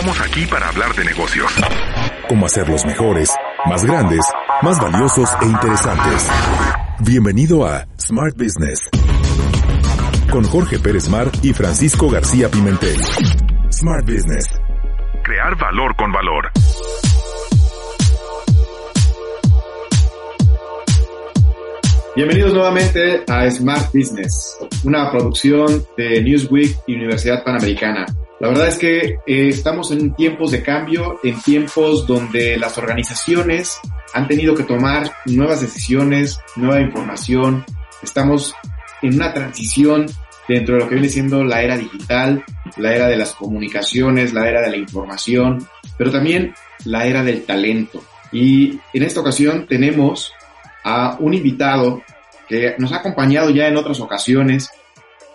Estamos aquí para hablar de negocios. Cómo hacerlos mejores, más grandes, más valiosos e interesantes. Bienvenido a Smart Business. Con Jorge Pérez Mar y Francisco García Pimentel. Smart Business. Crear valor con valor. Bienvenidos nuevamente a Smart Business, una producción de Newsweek y Universidad Panamericana. La verdad es que eh, estamos en tiempos de cambio, en tiempos donde las organizaciones han tenido que tomar nuevas decisiones, nueva información. Estamos en una transición dentro de lo que viene siendo la era digital, la era de las comunicaciones, la era de la información, pero también la era del talento. Y en esta ocasión tenemos a un invitado que nos ha acompañado ya en otras ocasiones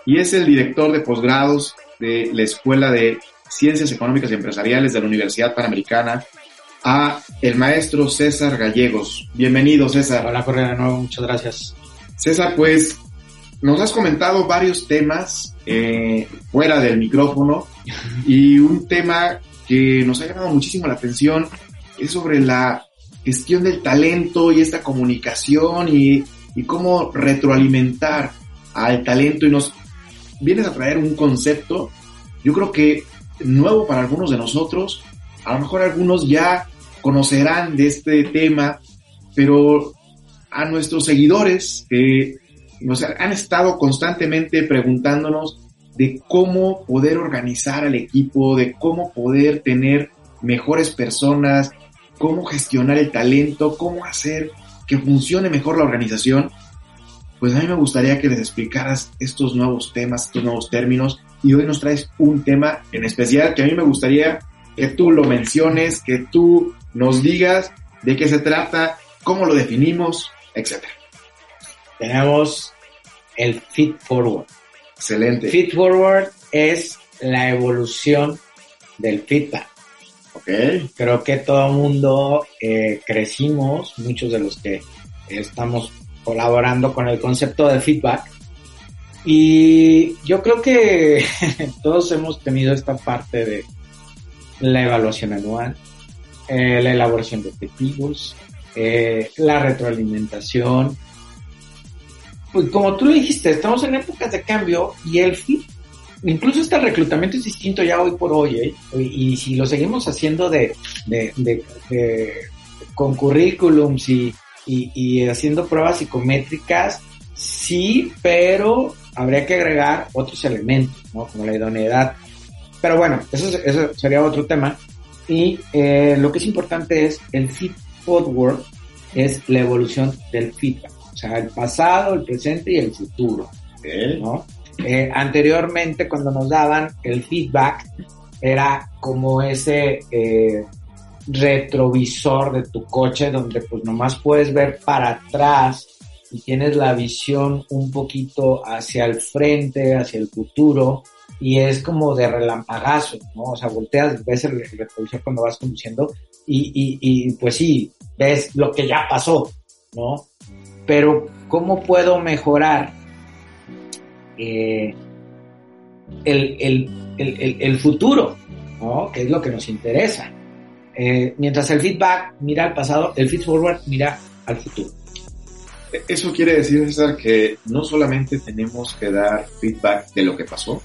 y es el director de posgrados de la Escuela de Ciencias Económicas y Empresariales de la Universidad Panamericana, a el maestro César Gallegos. Bienvenido, César. Hola, Correa, de nuevo, muchas gracias. César, pues nos has comentado varios temas eh, fuera del micrófono y un tema que nos ha llamado muchísimo la atención es sobre la gestión del talento y esta comunicación y, y cómo retroalimentar al talento y nos vienes a traer un concepto, yo creo que nuevo para algunos de nosotros, a lo mejor algunos ya conocerán de este tema, pero a nuestros seguidores que nos han estado constantemente preguntándonos de cómo poder organizar al equipo, de cómo poder tener mejores personas, cómo gestionar el talento, cómo hacer que funcione mejor la organización, pues a mí me gustaría que les explicaras estos nuevos temas, estos nuevos términos, y hoy nos traes un tema en especial que a mí me gustaría que tú lo menciones, que tú nos digas de qué se trata, cómo lo definimos, etc. Tenemos el Feed Forward. Excelente. Feed Forward es la evolución del feedback. Ok. Creo que todo el mundo eh, crecimos, muchos de los que estamos colaborando con el concepto de feedback. Y yo creo que todos hemos tenido esta parte de la evaluación anual, eh, la elaboración de objetivos, eh, la retroalimentación. Pues como tú lo dijiste, estamos en épocas de cambio y el incluso este reclutamiento es distinto ya hoy por hoy, ¿eh? y si lo seguimos haciendo de, de, de, de con currículums y, y, y, haciendo pruebas psicométricas, sí, pero habría que agregar otros elementos, ¿no? Como la idoneidad. Pero bueno, eso, eso sería otro tema. Y eh, lo que es importante es el feed forward, es la evolución del feedback. O sea, el pasado, el presente y el futuro. Okay. ¿no? Eh, anteriormente, cuando nos daban el feedback, era como ese eh, retrovisor de tu coche donde pues nomás puedes ver para atrás y tienes la visión un poquito hacia el frente, hacia el futuro y es como de relampagazo, ¿no? O sea, volteas, ves el, retrovisor cuando vas conduciendo y, y, y pues sí, ves lo que ya pasó, ¿no? Pero ¿cómo puedo mejorar eh, el, el, el, el, futuro, ¿no? que es lo que nos interesa. Eh, mientras el feedback mira al pasado, el feed forward mira al futuro. Eso quiere decir, César, que no solamente tenemos que dar feedback de lo que pasó,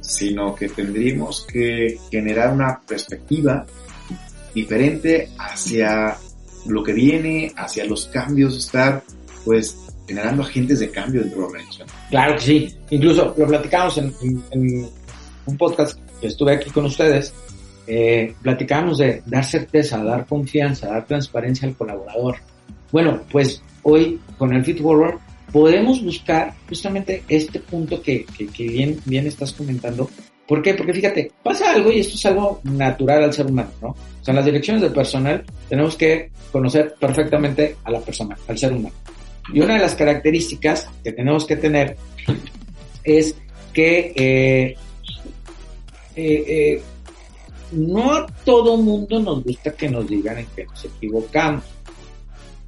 sino que tendríamos que generar una perspectiva diferente hacia lo que viene, hacia los cambios, estar pues generando agentes de cambio dentro de la organización. Claro que sí. Incluso lo platicamos en, en, en un podcast que estuve aquí con ustedes. Eh, platicamos de dar certeza, dar confianza, dar transparencia al colaborador. Bueno, pues hoy con el Fit Forward podemos buscar justamente este punto que, que, que bien, bien estás comentando. ¿Por qué? Porque fíjate, pasa algo y esto es algo natural al ser humano, ¿no? O sea, en las direcciones del personal tenemos que conocer perfectamente a la persona, al ser humano. Y una de las características que tenemos que tener es que eh, eh, eh, no a todo mundo nos gusta que nos digan en que nos equivocamos.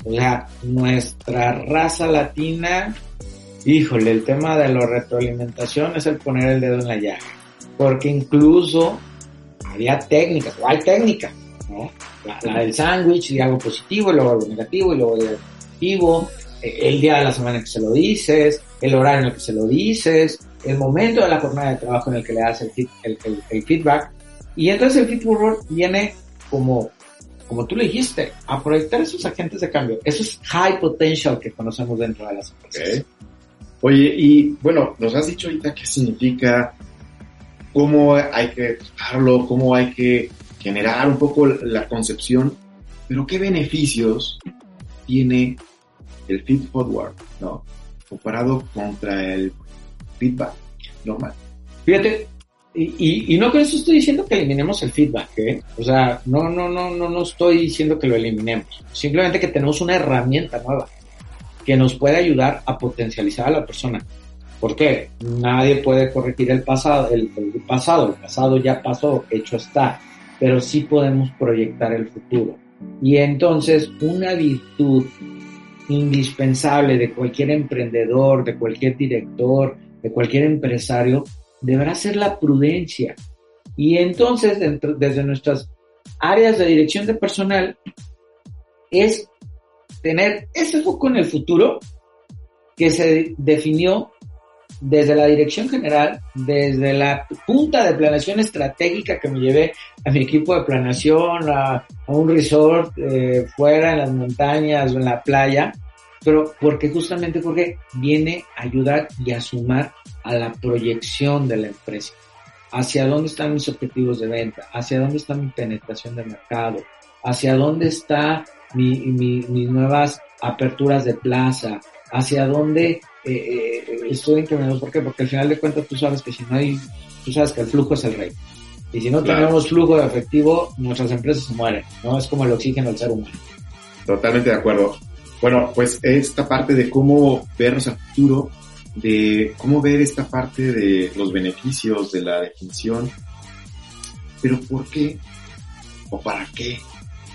O sea, nuestra raza latina, híjole, el tema de la retroalimentación es el poner el dedo en la llaga. Porque incluso había técnicas, o hay técnicas, ¿no? La, la del sándwich, y algo positivo, y luego algo negativo, y luego algo negativo, eh, el día de la semana que se lo dices, el horario en el que se lo dices, el momento de la jornada de trabajo en el que le das el feedback. Y entonces el feed forward viene como, como tú le dijiste, a proyectar esos agentes de cambio, esos high potential que conocemos dentro de las empresas. Ok. Oye, y bueno, nos has dicho ahorita qué significa, cómo hay que tratarlo, cómo hay que generar un poco la concepción, pero qué beneficios tiene el feed forward, ¿no? Comparado contra el feedback normal. Fíjate, y, y, y no con eso estoy diciendo que eliminemos el feedback, ¿eh? O sea, no, no, no, no, no estoy diciendo que lo eliminemos. Simplemente que tenemos una herramienta nueva que nos puede ayudar a potencializar a la persona. ¿Por qué? Nadie puede corregir el pasado, el, el pasado, el pasado ya pasó, hecho está, pero sí podemos proyectar el futuro. Y entonces, una virtud indispensable de cualquier emprendedor, de cualquier director, de cualquier empresario, deberá ser la prudencia. Y entonces, desde nuestras áreas de dirección de personal, es tener ese foco en el futuro que se definió desde la dirección general, desde la punta de planeación estratégica que me llevé a mi equipo de planeación, a, a un resort eh, fuera en las montañas o en la playa, pero porque justamente porque viene a ayudar y a sumar a la proyección de la empresa. Hacia dónde están mis objetivos de venta, hacia dónde está mi penetración de mercado, hacia dónde está mi, mi, mis nuevas aperturas de plaza, hacia dónde eh, eh, estoy incrementando. ¿Por qué? Porque al final de cuentas tú sabes que si no hay, tú sabes que el flujo es el rey. Y si no Claro. tenemos flujo de efectivo, nuestras empresas se mueren, ¿no? Es como el oxígeno del ser humano. Totalmente de acuerdo. Bueno, pues esta parte de cómo vernos al futuro, de cómo ver esta parte de los beneficios de la definición, pero ¿por qué o para qué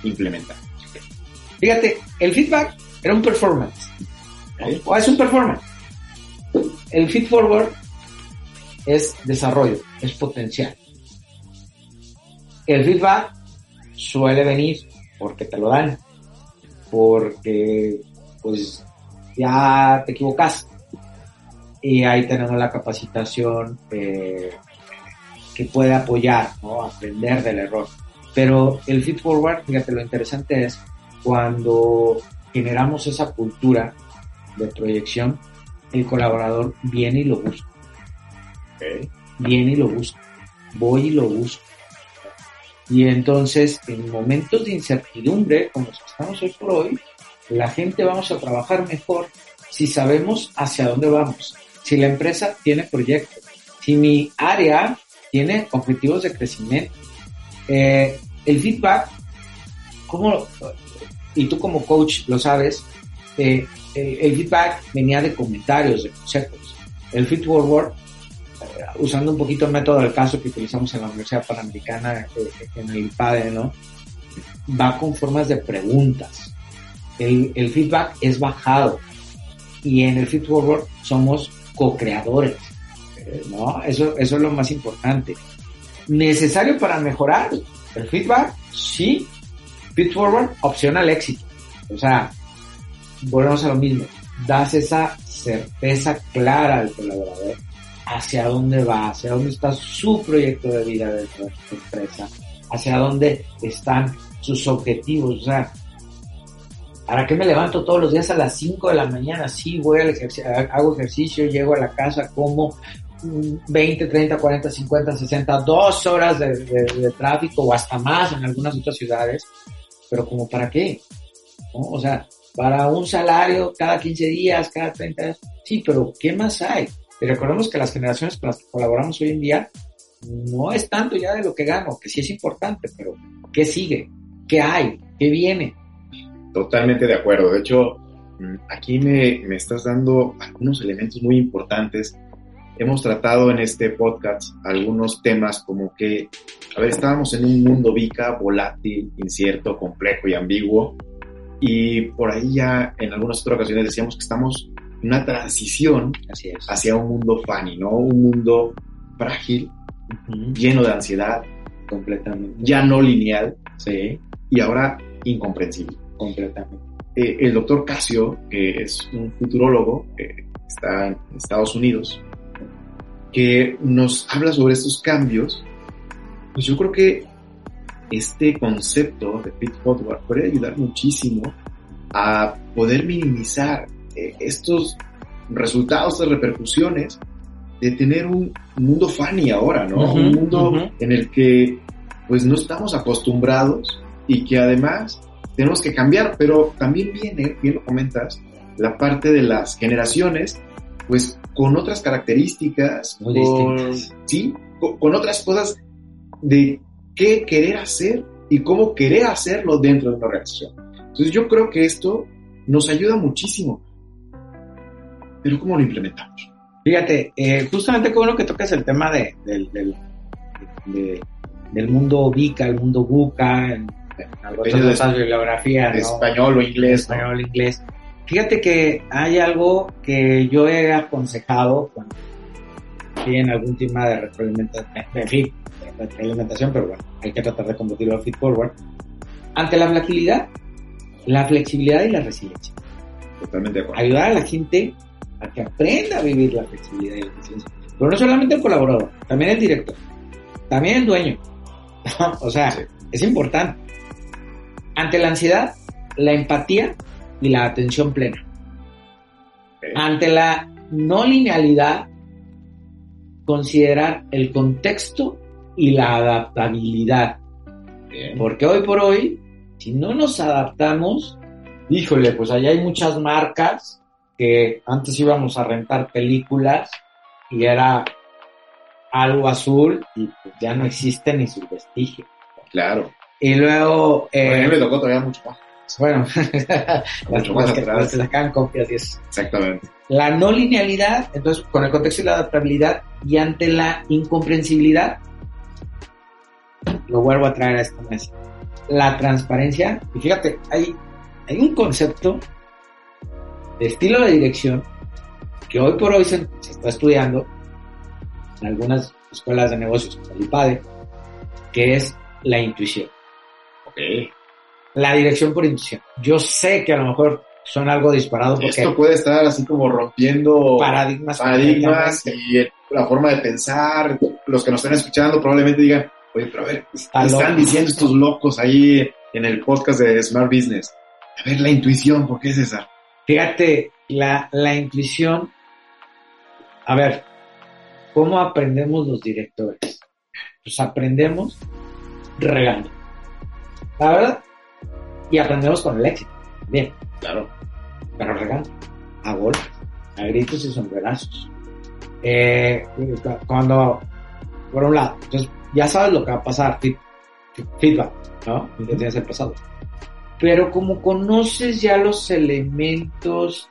implementar? Fíjate, el feedback era un performance. ¿ok? O es un performance. El feed forward es desarrollo, es potencial. El feedback suele venir porque te lo dan, porque pues ya te equivocas. Y ahí tenemos la capacitación eh, que puede apoyar, ¿no? Aprender del error. Pero el feed forward, fíjate, lo interesante es cuando generamos esa cultura de proyección, el colaborador viene y lo busca, viene y lo busca, voy y lo busco. Y entonces, en momentos de incertidumbre, como los que estamos hoy por hoy, la gente vamos a trabajar mejor si sabemos hacia dónde vamos, si la empresa tiene proyectos, si mi área tiene objetivos de crecimiento. Eh, el feedback, ¿cómo, y tú como coach lo sabes, eh, el, el feedback venía de comentarios, de consejos. El feed forward, eh, usando un poquito el método del caso que utilizamos en la Universidad Panamericana, eh, en el IPADE, ¿no? Va con formas de preguntas. El, el feedback es bajado. Y en el feed forward somos co-creadores. eh, ¿no? Eso, eso es lo más importante. ¿Necesario para mejorar? El feedback, sí. Feed forward, opción éxito. O sea, volvemos a lo mismo. Das esa certeza clara al colaborador hacia dónde va, hacia dónde está su proyecto de vida de tu empresa, hacia dónde están sus objetivos. O sea, ¿para qué me levanto todos los días a las 5 de la mañana? Sí, voy al ejercicio, hago ejercicio, llego a la casa, como 20, 30, 40, 50, 60, dos horas de, tráfico o hasta más en algunas otras ciudades, pero como para qué? O sea, para un salario cada 15 días, cada 30 días, sí, pero ¿qué más hay? Y recordemos que las generaciones con las que colaboramos hoy en día no es tanto ya de lo que gano, que sí es importante, pero ¿qué sigue? ¿Qué hay? ¿Qué viene? Totalmente de acuerdo. De hecho, mm, aquí me, me estás dando algunos elementos muy importantes. Hemos tratado en este podcast algunos temas como que, a ver, estábamos en un mundo VICA, volátil, incierto, complejo y ambiguo. Y por ahí ya en algunas otras ocasiones decíamos que estamos una transición Así es. hacia un mundo funny, ¿no? Un mundo frágil, Ujú. lleno de ansiedad, Completamente. ya no lineal Sí, y ahora incomprensible. completamente. Eh, el doctor Casio, que es un futurólogo, eh, está en Estados Unidos, que nos habla sobre estos cambios, pues yo creo que este concepto de Pit Forward puede ayudar muchísimo a poder minimizar eh, estos resultados, estas repercusiones de tener un mundo funny ahora, ¿no? Un mundo en el que pues no estamos acostumbrados y que además tenemos que cambiar, pero también viene, bien lo comentas, la parte de las generaciones, pues con otras características, Muy con, distintas. sí, con, con otras cosas de qué querer hacer y cómo querer hacerlo dentro de una organización. Entonces yo creo que esto nos ayuda muchísimo. Pero ¿cómo lo implementamos? Fíjate, eh, justamente qué bueno que tocas el tema de, del, del, de- del mundo VICA, el mundo BUCA, en, en de- otras bibliografías, De ¿no? español o inglés, ¿no? español, inglés. Fíjate que hay algo que yo he aconsejado cuando tienen algún tema de retroalimentación, en fin, de retroalimentación, pero bueno, hay que tratar de convertirlo a feed forward. Ante la flexibilidad, la flexibilidad y la resiliencia. Totalmente de acuerdo. Ayudar a la gente a que aprenda a vivir la flexibilidad y la resiliencia. Pero no solamente el colaborador, también el director, también el dueño. o sea, Sí. es importante. Ante la ansiedad, la empatía y la atención plena. Ante la no linealidad, considerar el contexto y la adaptabilidad. Bien. Porque hoy por hoy, si no nos adaptamos, híjole, pues allá hay muchas marcas que antes íbamos a rentar películas y era algo azul y pues ya no existe ni su vestigio. Claro. Y luego, a mí eh, me tocó todavía mucho más. bueno, las, Mucho más que, atrás. las que sacaban copias y eso. Exactamente. La no linealidad, entonces con el contexto y la adaptabilidad y ante la incomprensibilidad, lo vuelvo a traer a esta mesa. La transparencia, y fíjate, hay, hay un concepto de estilo de dirección que hoy por hoy se, se está estudiando en algunas escuelas de negocios como el IPADE, que es la intuición. Ok. La dirección por intuición. Yo sé que a lo mejor suena algo disparado porque Esto puede estar así como rompiendo paradigmas paradigmas y la forma de pensar. Los que nos están escuchando probablemente digan, oye, pero a ver, Está ¿qué están loco. diciendo estos locos ahí en el podcast de Smart Business? A ver, la intuición, ¿por qué es esa? Fíjate, la, la intuición. A ver, ¿cómo aprendemos los directores? Pues aprendemos regando. La verdad. Y aprendemos con el éxito. Bien, Claro. pero regando. A golpes, a gritos y sombrerazos. Eh, cu- cuando, por un lado, entonces ya sabes lo que va a pasar, feed- feedback, ¿no? Tienes el pasado. Pero como conoces ya los elementos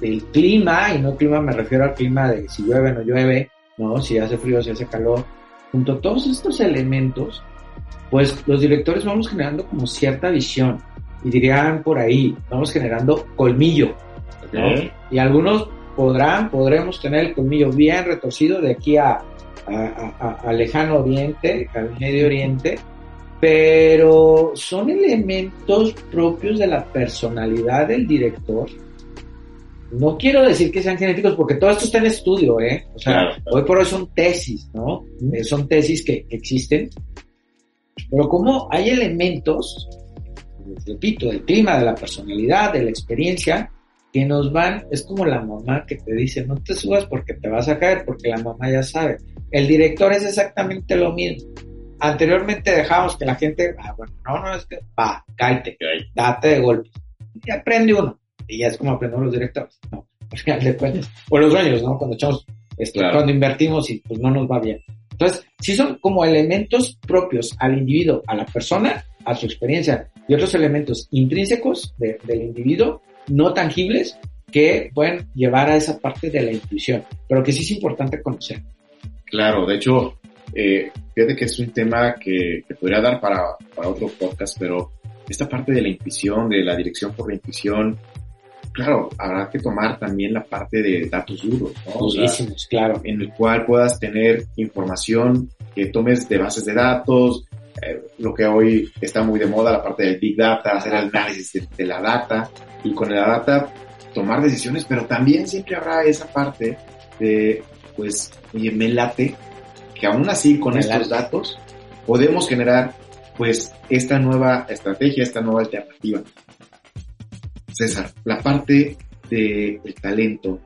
del clima, y no clima me refiero al clima de si llueve o no llueve, ¿no? Si hace frío, si hace calor, junto a todos estos elementos, pues los directores vamos generando como cierta visión, y dirían por ahí, vamos generando colmillo, ¿no? Y algunos podrán, podremos tener el colmillo bien retorcido de aquí a, a, a- a- a lejano oriente, al medio oriente, pero son elementos propios de la personalidad del director. No quiero decir que sean genéticos porque todo esto está en estudio, ¿eh? O sea, Claro, claro. hoy por hoy son tesis, ¿no? Eh, son tesis que, que existen. Pero como hay elementos, repito, del clima, de la personalidad, de la experiencia, que nos van, es como la mamá que te dice, no te subas porque te vas a caer, porque la mamá ya sabe. El director es exactamente lo mismo. Anteriormente dejábamos que la gente, ah, bueno, no, no, es que, va, cállate, date de golpe. Y aprende uno. Y ya es como aprendemos los directores, ¿no? Al final de cuentas. O los dueños, ¿no? Cuando echamos, este, Claro. cuando invertimos y pues no nos va bien. Entonces, sí son como elementos propios al individuo, a la persona, a su experiencia, y otros elementos intrínsecos de- del individuo, no tangibles, que pueden llevar a esa parte de la intuición, pero que sí es importante conocer. Claro, de hecho, eh, fíjate que es un tema que, que podría dar para, para otro podcast, pero esta parte de la intuición, de la dirección por la intuición, claro, habrá que tomar también la parte de datos duros, ¿no? O sea, Durísimos, claro. en el cual puedas tener información que tomes de bases de datos, eh, lo que hoy está muy de moda, la parte del Big Data, hacer el análisis de, de la data y con la data tomar decisiones, pero también siempre habrá esa parte de, pues, oye, me late que aún así con estos datos podemos generar, pues, esta nueva estrategia, esta nueva alternativa. César, la parte del talento,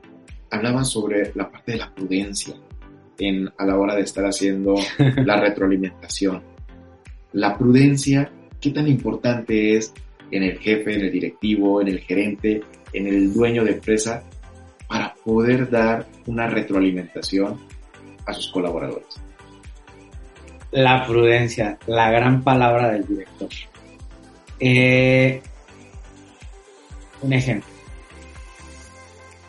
hablaban sobre la parte de la prudencia en, a la hora de estar haciendo la retroalimentación. La prudencia, ¿qué tan importante es en el jefe, en el directivo, en el gerente, en el dueño de empresa para poder dar una retroalimentación a sus colaboradores? La prudencia, la gran palabra del director. Eh, un ejemplo.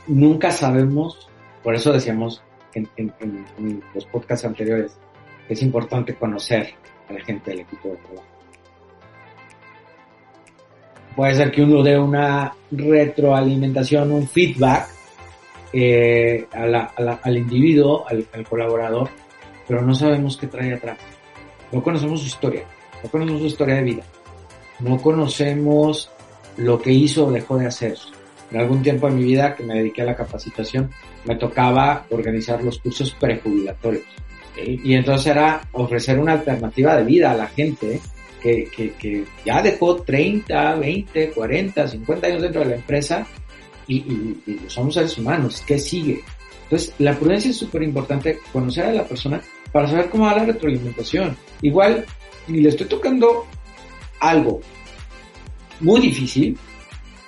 Nunca sabemos, por eso decíamos en, en- los podcasts anteriores, es importante conocer a la gente del equipo de trabajo. Puede ser que uno dé una retroalimentación, un feedback eh, a la- a la- al individuo, al- al colaborador, pero no sabemos qué trae atrás. No conocemos su historia, no conocemos su historia de vida, no conocemos lo que hizo o dejó de hacer. En algún tiempo de mi vida que me dediqué a la capacitación, me tocaba organizar los cursos prejubilatorios. Y entonces era ofrecer una alternativa de vida a la gente que, que, que ya dejó 30, 20, 40, 50 años dentro de la empresa y, y- y somos seres humanos. ¿Qué sigue? Entonces, la prudencia es súper importante, conocer a la persona para saber cómo va la retroalimentación. Igual, si le estoy tocando algo muy difícil,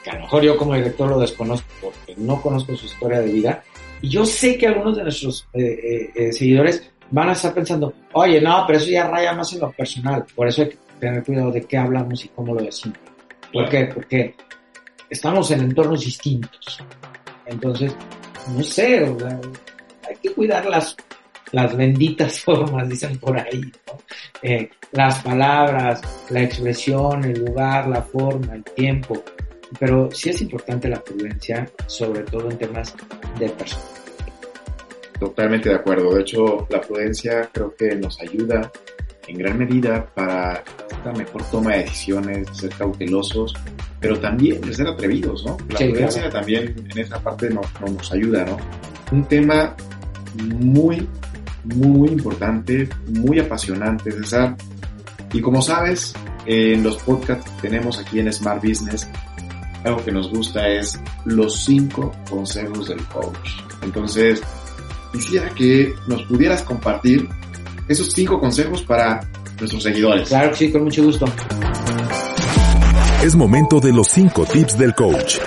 que a lo mejor yo como director lo desconozco porque no conozco su historia de vida, y yo sé que algunos de nuestros eh, eh, eh, seguidores van a estar pensando, oye, no, pero eso ya raya más en lo personal, por eso hay que tener cuidado de qué hablamos y cómo lo decimos. ¿Por qué? Porque estamos en entornos distintos. Entonces, no sé, hay que cuidar las, las benditas formas, dicen por ahí. Eh, las palabras, la expresión, el lugar, la forma, el tiempo. Pero sí es importante la prudencia, sobre todo en temas de personas. Totalmente de acuerdo. De hecho, la prudencia creo que nos ayuda en gran medida para esta mejor toma de decisiones, de ser cautelosos, pero también de ser atrevidos, ¿no? La Sí, prudencia claro. también en esa parte no, no nos ayuda, ¿no? Un tema muy, muy importante, muy apasionante, César. Y como sabes, en los podcasts que tenemos aquí en Smart Business, algo que nos gusta es los cinco consejos del coach. Entonces, quisiera que nos pudieras compartir esos cinco consejos para nuestros seguidores. Claro que sí, con mucho gusto. Es momento de los 5 tips del coach.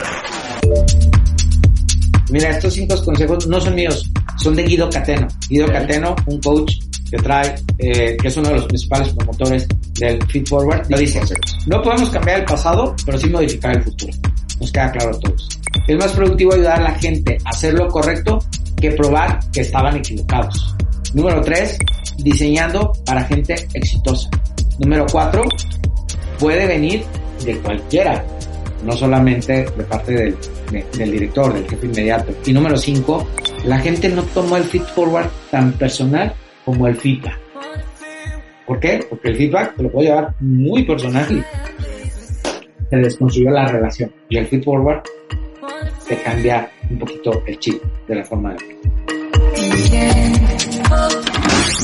Mira, estos cinco consejos no son míos, son de Guido Cateno. Guido. Cateno, un coach que trae, eh, que es uno de los principales promotores del Feed Forward, lo dice, no podemos cambiar el pasado, pero sí modificar el futuro. Nos queda claro a todos. Es más productivo ayudar a la gente a hacer lo correcto que probar que estaban equivocados. Número tres, diseñando para gente exitosa. Número cuatro, puede venir de cualquiera, no solamente de parte del, de- del director, del jefe inmediato. Y número cinco, la gente no tomó el feed forward tan personal como el feedback. ¿Por qué? Porque el feedback te lo puedo llevar muy personal te desconstruyó la relación. Y el feed forward te cambia un poquito el chip de la forma de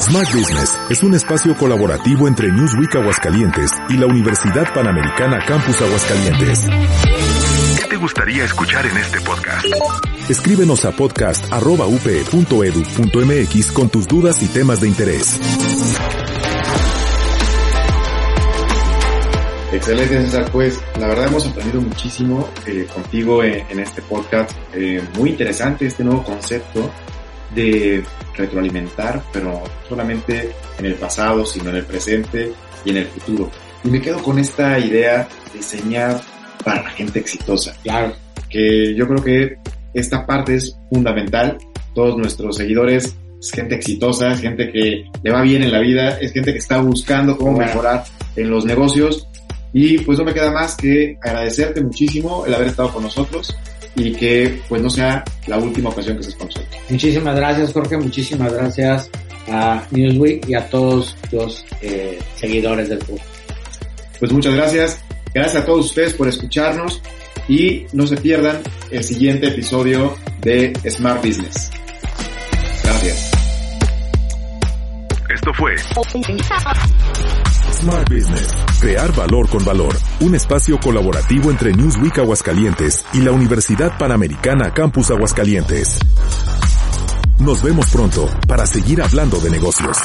Smart Business es un espacio colaborativo entre Newsweek Aguascalientes y la Universidad Panamericana Campus Aguascalientes. ¿Qué te gustaría escuchar en este podcast? Escríbenos a podcast.upe.edu.mx con tus dudas y temas de interés. Excelente, César. Pues la verdad hemos aprendido muchísimo eh, contigo en, en este podcast. Eh, muy interesante este nuevo concepto de retroalimentar, pero no solamente en el pasado, sino en el presente y en el futuro. Y me quedo con esta idea de diseñar para la gente exitosa. Claro. que yo creo que esta parte es fundamental. Todos nuestros seguidores es gente exitosa, es gente que le va bien en la vida, es gente que está buscando cómo Bueno. mejorar en los negocios. Y pues no me queda más que agradecerte muchísimo el haber estado con nosotros. y que pues no sea la última ocasión que se con nosotros. Muchísimas gracias Jorge, muchísimas gracias a Newsweek y a todos los eh, seguidores del club. Pues muchas gracias, gracias a todos ustedes por escucharnos y no se pierdan el siguiente episodio de Smart Business. Gracias. Esto fue Smart Business. Crear valor con valor. Un espacio colaborativo entre Newsweek Aguascalientes y la Universidad Panamericana Campus Aguascalientes. Nos vemos pronto para seguir hablando de negocios.